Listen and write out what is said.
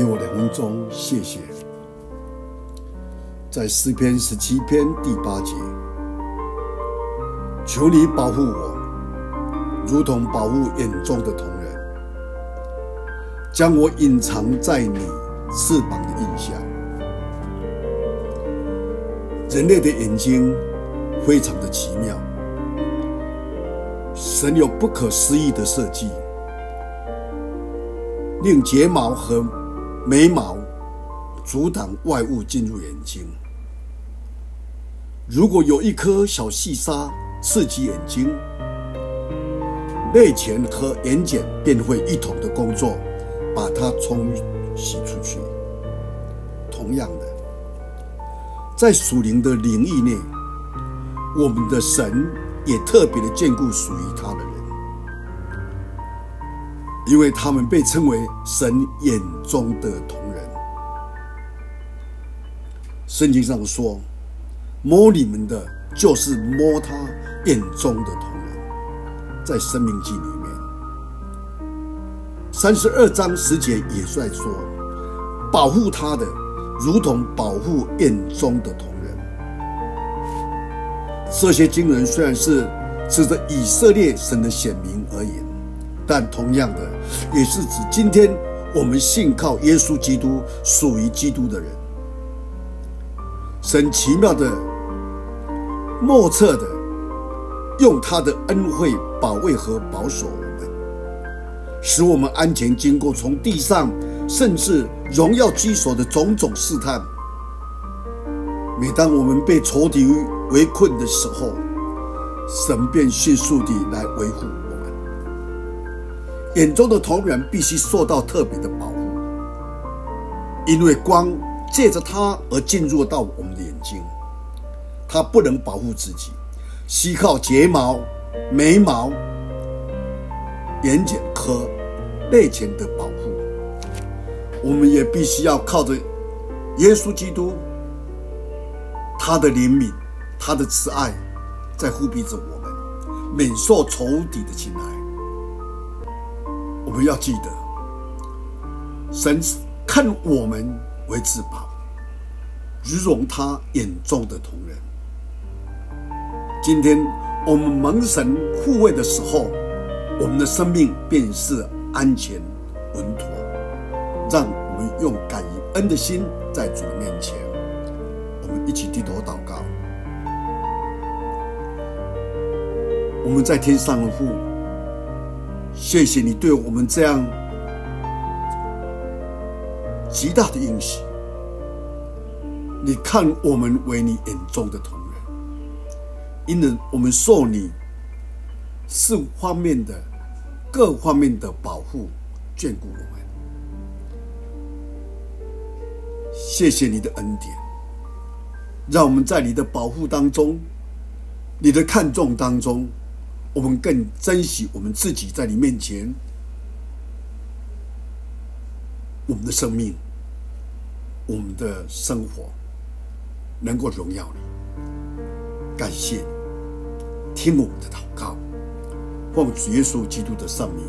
给我两分钟，谢谢。在诗篇十七篇第八节，求你保护我，如同保护眼中的瞳人，将我隐藏在你翅膀的荫下。人类的眼睛非常的奇妙，神有不可思议的设计。令睫毛和眉毛阻挡外物进入眼睛。如果有一颗小细沙刺激眼睛，泪腺和眼睑便会一同的工作，把它冲洗出去。同样的，在属灵的领域内，我们的神也特别的眷顾属于他的人。因为他们被称为神眼中的同人。圣经上说：“摸你们的，就是摸他眼中的同人。”在《生命记》里面，三十二章十节也在说：“保护他的，如同保护眼中的同人。”这些经文虽然是指着以色列神的选民而言。但同样的，也是指今天我们信靠耶稣基督、属于基督的人，神奇妙的、莫测的，用他的恩惠保卫和保守我们，使我们安全经过从地上甚至荣耀居所的种种试探。每当我们被仇敌围困的时候，神便迅速地来维护。眼中的瞳仁必须受到特别的保护，因为光借着它而进入到我们的眼睛，它不能保护自己，需靠睫毛、眉毛、眼睑和泪腺的保护。我们也必须要靠着耶稣基督，他的怜悯、他的慈爱，在护庇着我们，免受仇敌的侵害。不要记得，神看我们为至宝，如同他眼中的瞳人。今天我们蒙神护卫的时候，我们的生命便是安全稳妥。让我们用感恩的心在主面前，我们一起低头祷告。我们在天上的父。谢谢你对我们这样极大的应许。你看我们为你眼中的同人，因为我们受你四方面的各方面的保护眷顾我们。谢谢你的恩典，让我们在你的保护当中，你的看重当中。我们更珍惜我们自己在你面前，我们的生命，我们的生活，能够荣耀你。感谢你，听我们的祷告，奉主耶稣基督的圣名，